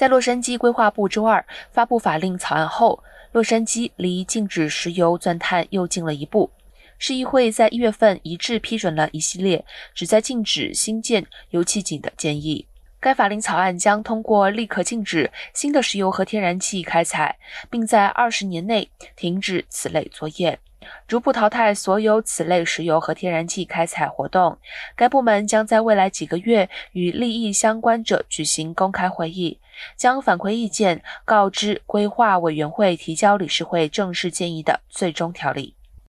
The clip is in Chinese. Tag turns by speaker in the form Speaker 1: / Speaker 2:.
Speaker 1: 在洛杉矶规划部周二发布法令草案后，洛杉矶离禁止石油钻探又近了一步。市议会在一月份一致批准了一系列旨在禁止新建油气井的建议。该法令草案将通过立刻禁止新的石油和天然气开采，并在二十年内停止此类作业，逐步淘汰所有此类石油和天然气开采活动。该部门将在未来几个月与利益相关者举行公开会议，将反馈意见告知规划委员会，提交理事会正式建议的最终条例。